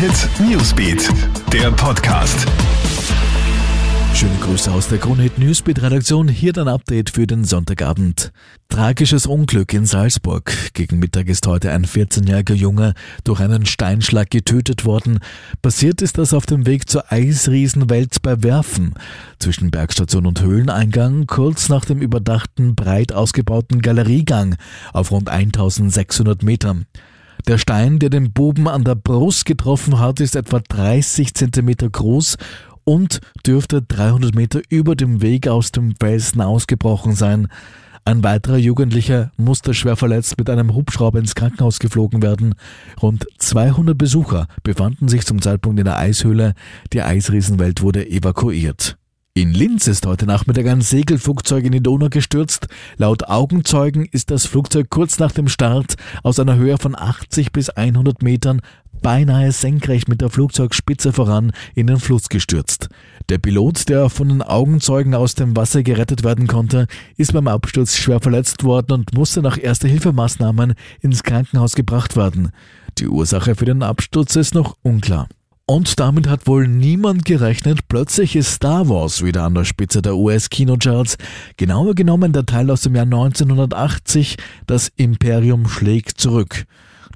Hit Newsbeat, der Podcast. Schöne Grüße aus der Kronhit Newsbeat Redaktion. Hier dein Update für den Sonntagabend. Tragisches Unglück in Salzburg. Gegen Mittag ist heute ein 14-jähriger Junge durch einen Steinschlag getötet worden. Passiert ist das auf dem Weg zur Eisriesenwelt bei Werfen. Zwischen Bergstation und Höhleneingang, kurz nach dem überdachten, breit ausgebauten Galeriegang auf rund 1600 Metern. Der Stein, der den Buben an der Brust getroffen hat, ist etwa 30 Zentimeter groß und dürfte 300 Meter über dem Weg aus dem Felsen ausgebrochen sein. Ein weiterer Jugendlicher musste schwer verletzt mit einem Hubschrauber ins Krankenhaus geflogen werden. Rund 200 Besucher befanden sich zum Zeitpunkt in der Eishöhle. Die Eisriesenwelt wurde evakuiert. In Linz ist heute Nachmittag ein Segelflugzeug in die Donau gestürzt. Laut Augenzeugen ist das Flugzeug kurz nach dem Start aus einer Höhe von 80 bis 100 Metern beinahe senkrecht mit der Flugzeugspitze voran in den Fluss gestürzt. Der Pilot, der von den Augenzeugen aus dem Wasser gerettet werden konnte, ist beim Absturz schwer verletzt worden und musste nach Erste-Hilfemaßnahmen ins Krankenhaus gebracht werden. Die Ursache für den Absturz ist noch unklar. Und damit hat wohl niemand gerechnet. Plötzlich ist Star Wars wieder an der Spitze der US-Kinocharts. Genauer genommen der Teil aus dem Jahr 1980, das Imperium schlägt zurück.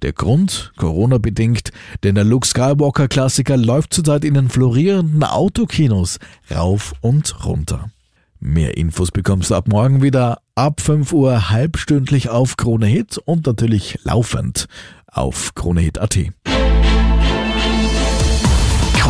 Der Grund? Corona-bedingt, denn der Luke Skywalker-Klassiker läuft zurzeit in den florierenden Autokinos rauf und runter. Mehr Infos bekommst du ab morgen wieder ab 5 Uhr halbstündlich auf Krone Hit und natürlich laufend auf KroneHit.at.